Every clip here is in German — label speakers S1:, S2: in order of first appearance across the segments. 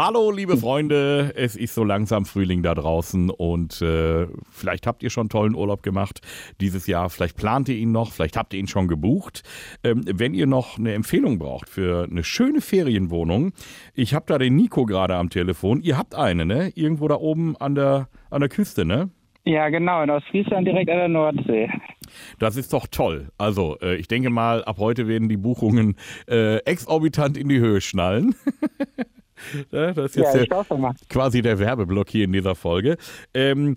S1: Hallo, liebe Freunde, es ist so langsam Frühling da draußen und äh, vielleicht habt ihr schon tollen Urlaub gemacht dieses Jahr, vielleicht plant ihr ihn noch, vielleicht habt ihr ihn schon gebucht. Ähm, wenn ihr noch eine Empfehlung braucht für eine schöne Ferienwohnung, ich habe da den Nico gerade am Telefon. Ihr habt eine, ne? Irgendwo da oben an der, an der Küste, ne?
S2: Ja, genau, in Ostfriesland direkt an der Nordsee.
S1: Das ist doch toll. Also, äh, ich denke mal, ab heute werden die Buchungen äh, exorbitant in die Höhe schnallen. Ja, das ist jetzt
S2: Ja,
S1: der, quasi der Werbeblock hier in dieser Folge. Ähm,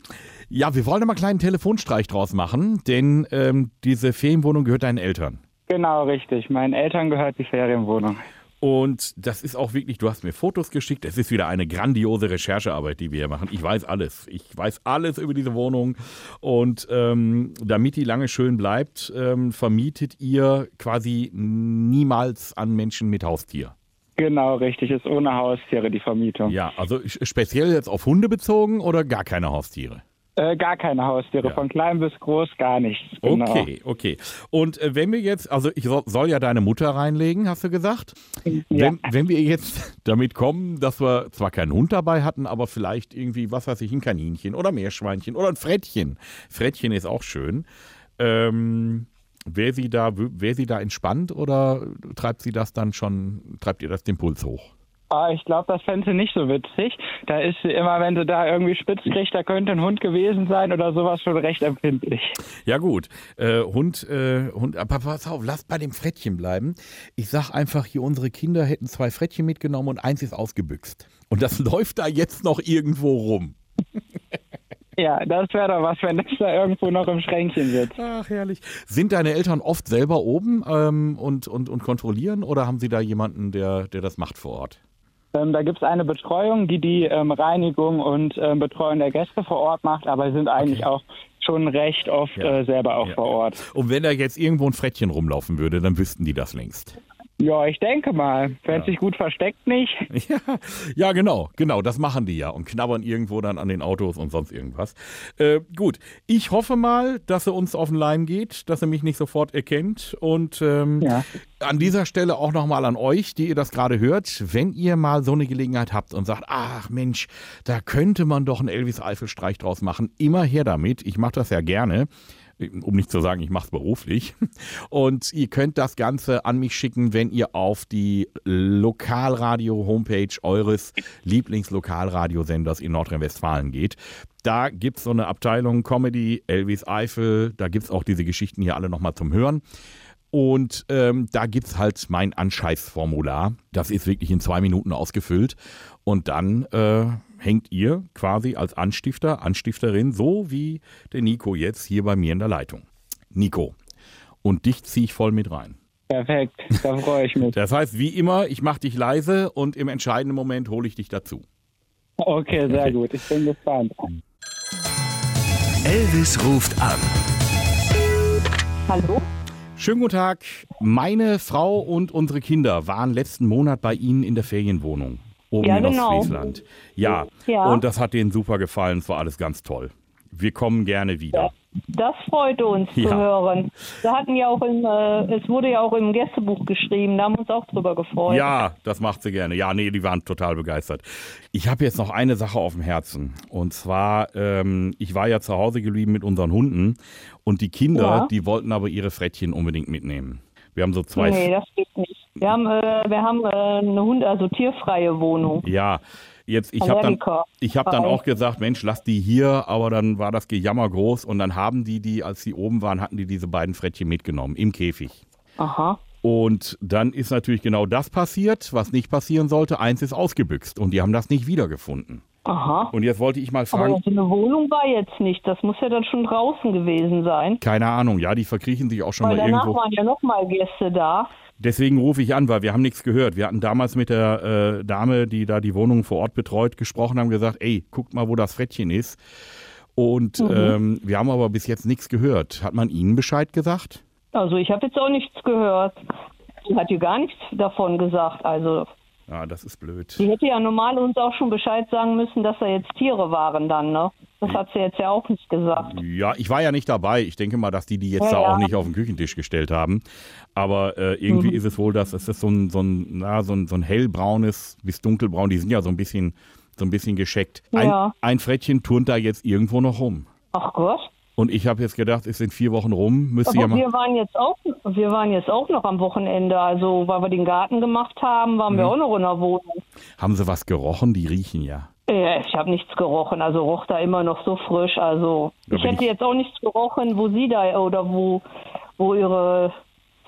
S1: ja, wir wollen mal einen kleinen Telefonstreich draus machen, denn ähm, diese Ferienwohnung gehört deinen Eltern.
S2: Genau, richtig. Meinen Eltern gehört die Ferienwohnung.
S1: Und das ist auch wirklich, du hast mir Fotos geschickt. Es ist wieder eine grandiose Recherchearbeit, die wir hier machen. Ich weiß alles. Ich weiß alles über diese Wohnung. Und ähm, damit die lange schön bleibt, ähm, vermietet ihr quasi niemals an Menschen mit Haustier.
S2: Genau, richtig. Ist ohne Haustiere die Vermietung.
S1: Ja, also speziell jetzt auf Hunde bezogen oder gar keine Haustiere?
S2: Äh, gar keine Haustiere.
S1: Ja.
S2: Von klein bis groß gar nichts. Genau.
S1: Okay, okay. Und äh, wenn wir jetzt, also ich soll, soll ja deine Mutter reinlegen, hast du gesagt?
S2: Ja.
S1: Wenn, wenn wir jetzt damit kommen, dass wir zwar keinen Hund dabei hatten, aber vielleicht irgendwie, was weiß ich, ein Kaninchen oder Meerschweinchen oder ein Frettchen. Frettchen ist auch schön. Ähm, Wäre sie, da, wär sie da entspannt oder treibt sie das dann schon, treibt ihr das den Puls hoch?
S2: Ah, ich glaube, das fände sie nicht so witzig. Da ist sie immer, wenn sie da irgendwie spitz kriegt, da könnte ein Hund gewesen sein oder sowas schon recht empfindlich.
S1: Ja gut, äh, Hund, äh, Hund, aber pass auf, lasst bei dem Frettchen bleiben. Ich sag einfach, hier unsere Kinder hätten zwei Frettchen mitgenommen und eins ist ausgebüxt. Und das läuft da jetzt noch irgendwo rum.
S2: Ja, das wäre doch was, wenn das da irgendwo noch im Schränkchen sitzt.
S1: Ach, herrlich. Sind deine Eltern oft selber oben ähm, und, und, und kontrollieren oder haben sie da jemanden, der, der das macht vor Ort?
S2: Ähm, da gibt es eine Betreuung, die die ähm, Reinigung und ähm, Betreuung der Gäste vor Ort macht, aber sind eigentlich auch schon recht oft
S1: Ja.
S2: äh, selber auch
S1: Ja,
S2: vor. Ort.
S1: Und wenn da jetzt irgendwo ein Frettchen rumlaufen würde, dann wüssten die das längst.
S2: Ja, ich denke mal. Wenn
S1: Ja.
S2: sich gut versteckt nicht.
S1: Ja, ja, genau, genau, das machen die ja und knabbern irgendwo dann an den Autos und sonst irgendwas. Äh, gut, ich hoffe mal, dass er uns auf den Leim geht, dass er mich nicht sofort erkennt und ähm,
S2: Ja.
S1: an dieser Stelle auch nochmal an euch, die ihr das gerade hört, wenn ihr mal so eine Gelegenheit habt und sagt, ach Mensch, da könnte man doch einen Elvis-Eifel-Streich draus machen, immer her damit, ich mache das ja gerne um nicht zu sagen, ich mache es beruflich. Und ihr könnt das Ganze an mich schicken, wenn ihr auf die Lokalradio-Homepage eures Lieblingslokalradiosenders in Nordrhein-Westfalen geht. Da gibt es so eine Abteilung Comedy, Elvis Eifel, da gibt es auch diese Geschichten hier alle nochmal zum Hören. Und ähm, da gibt es halt mein Anscheißformular. Das ist wirklich in zwei Minuten ausgefüllt. Und dann äh, hängt ihr quasi als Anstifter, Anstifterin, so wie der Nico jetzt hier bei mir in der Leitung. Nico. Und dich ziehe ich voll mit rein.
S2: Perfekt, da freue ich mich.
S1: Das heißt, wie immer, ich mache dich leise und im entscheidenden Moment hole ich dich dazu.
S2: Okay, sehr gut. Ich bin gespannt.
S3: Elvis ruft an.
S4: Hallo?
S1: Schönen guten Tag. Meine Frau und unsere Kinder waren letzten Monat bei Ihnen in der Ferienwohnung. Oben
S4: Ja,
S1: in
S4: genau.
S1: Ostfriesland. Ja.
S4: Ja.
S1: Und das hat denen super gefallen. Es war alles ganz toll. Wir kommen gerne wieder.
S4: Das freute uns
S1: Ja.
S4: zu hören. Wir hatten ja auch im, äh, es wurde ja auch im Gästebuch geschrieben, da haben wir uns auch drüber gefreut.
S1: Ja, das macht sie gerne. Ja, nee, die waren total begeistert. Ich habe jetzt noch eine Sache auf dem Herzen. Und zwar, ähm, ich war ja zu Hause geblieben mit unseren Hunden und die Kinder,
S4: Ja.
S1: die wollten aber ihre Frettchen unbedingt mitnehmen. Wir haben so zwei.
S4: Nee, das geht nicht. Wir haben, äh, wir haben äh, eine Hund, also tierfreie Wohnung.
S1: Ja, jetzt ich habe dann, ich habe dann auch gesagt, Mensch, lass die hier, aber dann war das Gejammer groß und dann haben die die, als sie oben waren, hatten die diese beiden Frettchen mitgenommen im Käfig.
S4: Aha.
S1: Und dann ist natürlich genau das passiert, was nicht passieren sollte. Eins ist ausgebüxt und die haben das nicht wiedergefunden.
S4: Aha.
S1: Und jetzt wollte ich mal
S4: Aber
S1: fragen,
S4: so eine Wohnung war jetzt nicht. Das muss ja dann schon draußen gewesen sein.
S1: keine Ahnung, ja, die verkriechen sich auch schon
S4: Weil
S1: mal
S4: danach
S1: irgendwo.
S4: waren ja noch mal Gäste da.
S1: Deswegen rufe ich an, weil wir haben nichts gehört. Wir hatten damals mit der äh, Dame, die da die Wohnung vor Ort betreut, gesprochen, haben gesagt, ey, guckt mal, wo das Frettchen ist. Und
S4: Mhm.
S1: ähm, wir haben aber bis jetzt nichts gehört. Hat man Ihnen Bescheid gesagt?
S4: Also ich habe jetzt auch nichts gehört. Die hat ja gar nichts davon gesagt. Also
S1: Ja, das ist blöd.
S4: die hätte ja normal uns auch schon Bescheid sagen müssen, dass da jetzt Tiere waren dann, ne? Das hat sie jetzt ja auch nicht gesagt.
S1: Ja, ich war ja nicht dabei. Ich denke mal, dass die die jetzt
S4: Ja,
S1: da auch
S4: ja.
S1: nicht auf den Küchentisch gestellt haben. Aber äh, irgendwie
S4: Mhm.
S1: ist es wohl, dass es ist so ein, so, ein, na, so, ein, so ein hellbraunes bis dunkelbraun. Die sind ja so ein bisschen, so ein bisschen gescheckt. Ein,
S4: Ja.
S1: ein Frettchen turnt da jetzt irgendwo noch rum.
S4: Ach Gott.
S1: Und ich habe jetzt gedacht, es sind vier Wochen rum. Müsste ja mal.
S4: wir waren jetzt auch, wir waren jetzt auch noch am Wochenende. Also, weil wir den Garten gemacht haben, waren
S1: Mhm.
S4: wir auch noch in der Wohnung.
S1: Haben sie was gerochen? Die riechen ja.
S4: Ich habe nichts gerochen, also roch da immer noch so frisch. Also
S1: Da
S4: ich hätte
S1: ich-
S4: jetzt auch nichts gerochen, wo sie da oder wo, wo ihre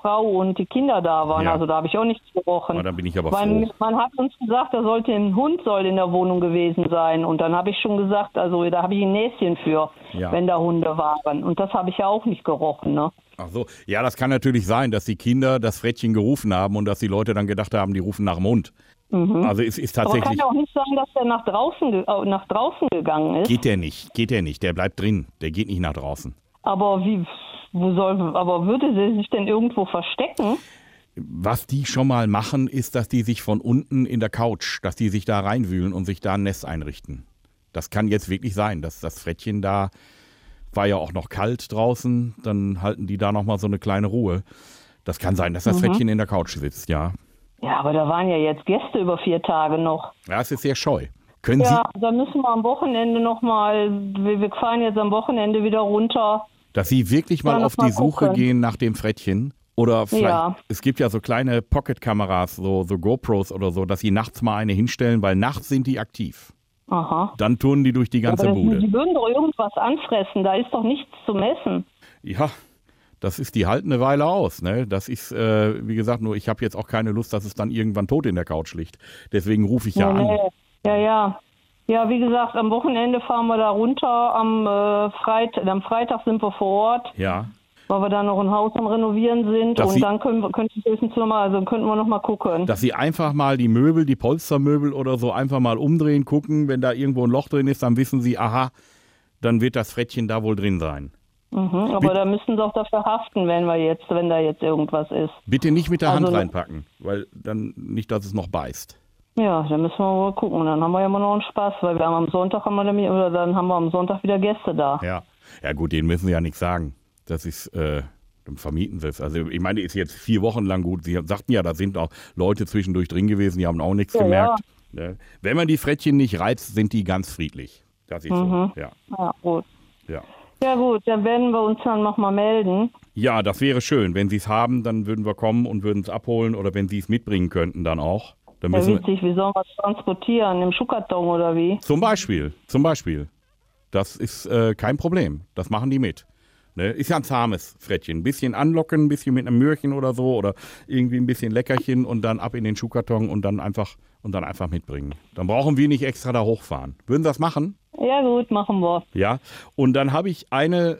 S4: Frau und die Kinder da waren.
S1: Ja.
S4: Also da habe ich auch nichts gerochen.
S1: Oh, da bin ich aber
S4: Weil
S1: froh.
S4: man hat uns gesagt, da sollte ein Hund soll in der Wohnung gewesen sein. Und dann habe ich schon gesagt, also da habe ich ein Näschen für,
S1: Ja.
S4: wenn da Hunde waren. Und das habe ich ja auch nicht gerochen. Ne?
S1: Ach so. Ja, das kann natürlich sein, dass die Kinder das Frettchen gerufen haben und dass die Leute dann gedacht haben, die rufen nach dem Hund. Also es ist
S4: Aber kann
S1: tatsächlich.
S4: ja auch nicht sein, dass der nach draußen, äh, nach draußen gegangen ist.
S1: Geht der nicht, geht der nicht. Der bleibt drin. Der geht nicht nach draußen.
S4: Aber wie, wo soll, aber würde sie sich denn irgendwo verstecken?
S1: Was die schon mal machen, ist, dass die sich von unten in der Couch, dass die sich da reinwühlen und sich da ein Nest einrichten. Das kann jetzt wirklich sein, dass das Frettchen da war ja auch noch kalt draußen, dann halten die da noch mal so eine kleine Ruhe. Das kann sein, dass das Frettchen in der Couch sitzt, ja.
S4: Ja, aber da waren ja jetzt Gäste über vier Tage noch.
S1: Ja, es ist sehr scheu. Können
S4: Ja, da müssen wir am Wochenende nochmal, wir, wir fahren jetzt am Wochenende wieder runter.
S1: Sie, dass Sie wirklich mal auf
S4: noch mal
S1: die Suche gehen nach dem Frettchen? Oder vielleicht,
S4: Ja.
S1: es gibt ja so kleine Pocket-Kameras, so, so GoPros oder so, dass Sie nachts mal eine hinstellen, weil nachts sind die aktiv.
S4: Aha.
S1: Dann turnen die durch die ganze
S4: aber das,
S1: Bude.
S4: die würden doch irgendwas anfressen, da ist doch nichts zu messen.
S1: Ja, das ist die halt eine Weile aus. Ne? Das ist, äh, wie gesagt, nur ich habe jetzt auch keine Lust, dass es dann irgendwann tot in der Couch liegt. Deswegen rufe ich ja
S4: Nee,
S1: an.
S4: Ja, ja. Ja, wie gesagt, am Wochenende fahren wir da runter. Am, äh, Freit am Freitag sind wir vor Ort,
S1: Ja.
S4: weil wir da noch ein Haus am Renovieren sind.
S1: Dass
S4: und
S1: Sie-
S4: dann können wir, könnte ich höchstens noch mal, also könnten wir noch mal gucken.
S1: Dass sie einfach mal die Möbel, die Polstermöbel oder so einfach mal umdrehen, gucken. Wenn da irgendwo ein Loch drin ist, dann wissen sie, aha, dann wird das Frettchen da wohl drin sein.
S4: Mhm, aber da müssen sie auch dafür haften, wenn wir jetzt, wenn da jetzt irgendwas ist.
S1: Bitte nicht mit der Hand
S4: Also-
S1: reinpacken, weil dann nicht, dass es noch beißt.
S4: Ja, da müssen wir mal gucken. Dann haben wir ja immer noch einen Spaß, weil wir haben am Sonntag haben wir dann, oder dann haben wir am Sonntag wieder Gäste da.
S1: Ja. Ja gut, denen müssen sie ja nichts sagen. Das ist, äh, dann vermieten sie es. Also ich meine, ist jetzt vier Wochen lang gut. Sie sagten ja, da sind auch Leute zwischendurch drin gewesen, die haben auch nichts
S4: Ja,
S1: gemerkt. Ne? Wenn man die Frettchen nicht reizt, sind die ganz friedlich. Das ist
S4: Mhm.
S1: so. Ja.
S4: Ja, gut.
S1: Ja.
S4: Ja gut, dann werden wir uns dann noch mal melden.
S1: ja, das wäre schön. Wenn sie es haben, dann würden wir kommen und würden es abholen oder wenn sie es mitbringen könnten, dann auch. Dann
S4: Ja,
S1: müssen wir,
S4: witzig, wie sollen wir es transportieren? Im Schuhkarton oder wie?
S1: Zum Beispiel, zum Beispiel. Das ist äh, kein Problem. Das machen die mit. Ne? Ist ja ein zahmes Frettchen. Ein bisschen anlocken, ein bisschen mit einem Möhrchen oder so oder irgendwie ein bisschen Leckerchen und dann ab in den Schuhkarton und dann einfach und dann einfach mitbringen. Dann brauchen wir nicht extra da hochfahren. Würden Sie das machen?
S4: Ja gut, machen wir.
S1: Ja. Und dann habe ich eine,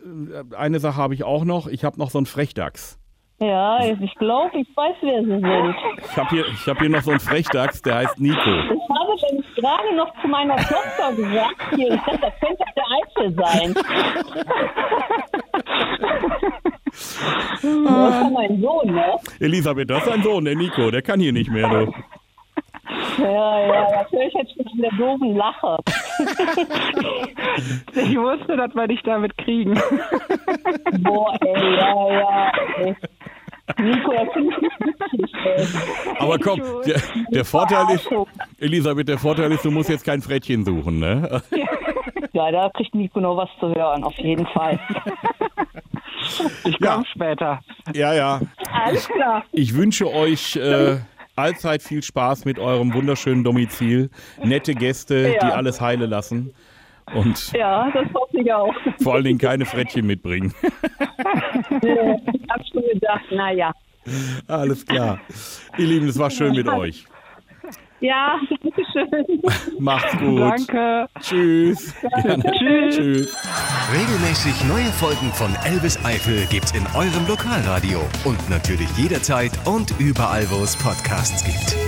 S1: eine Sache habe ich auch noch. Ich habe noch so einen Frechdachs.
S4: Ja, ich glaube, ich weiß, wer sie sind.
S1: Ich habe hier, ich hab hier noch so einen Frechdachs, der heißt Nico.
S4: Ich habe nämlich gerade noch zu meiner Tochter gesagt, hier, ich dachte, das könnte der Eichel sein. Das ist mein Sohn, ne?
S1: Elisabeth, das ist ein Sohn, der Nico. Der kann hier nicht mehr. Du.
S4: Ja, ja, das höre ich jetzt schon an der doofen Lache.
S2: Ich wusste, dass wir dich damit kriegen.
S4: Boah, ey, ja, ja. Ey. Nico.
S1: Aber komm, der, der Vorteil ist. Elisabeth, der Vorteil ist, du musst jetzt kein Frettchen suchen, ne?
S4: Ja, da kriegt Nico noch was zu hören, auf jeden Fall.
S2: Ich
S1: Ja.
S2: komme später.
S1: Ja, ja.
S4: Alles klar.
S1: Ich wünsche euch äh, allzeit viel Spaß mit eurem wunderschönen Domizil. Nette Gäste, die
S4: Ja.
S1: alles heile lassen. Und
S4: Ja, das hoffe ich auch.
S1: vor allen Dingen keine Frettchen mitbringen.
S4: Ich habe schon gedacht, naja.
S1: Alles klar. Ihr Lieben, es war schön mit euch.
S4: Ja, bitteschön.
S1: Macht's gut.
S2: Danke.
S1: Tschüss. Gerne.
S2: Tschüss.
S1: Tschüss.
S3: Regelmäßig neue Folgen von Elvis Eifel gibt's in eurem Lokalradio und natürlich jederzeit und überall, wo es Podcasts gibt.